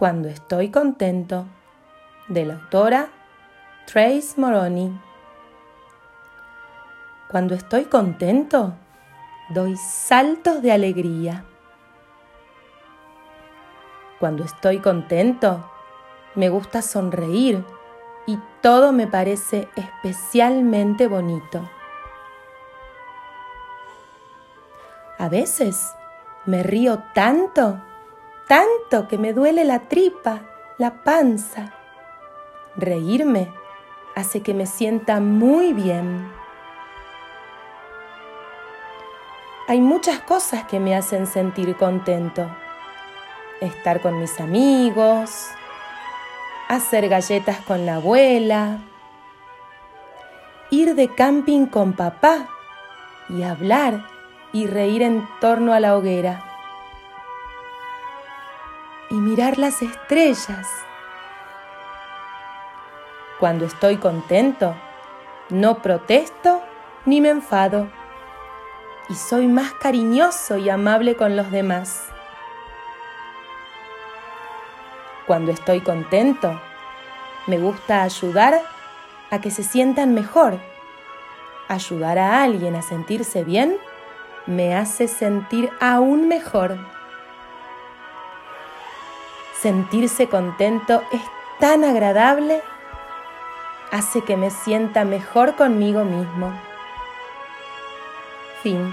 Cuando estoy contento, de la autora Trace Moroni. Cuando estoy contento, doy saltos de alegría. Cuando estoy contento, me gusta sonreír y todo me parece especialmente bonito. A veces me río tanto, tanto que me duele la tripa, la panza. Reírme hace que me sienta muy bien. Hay muchas cosas que me hacen sentir contento. Estar con mis amigos, hacer galletas con la abuela, ir de camping con papá y hablar y reír en torno a la hoguera y mirar las estrellas. Cuando estoy contento, no protesto ni me enfado y soy más cariñoso y amable con los demás. Cuando estoy contento, me gusta ayudar a que se sientan mejor. Ayudar a alguien a sentirse bien me hace sentir aún mejor. Sentirse contento es tan agradable, hace que me sienta mejor conmigo mismo. Fin.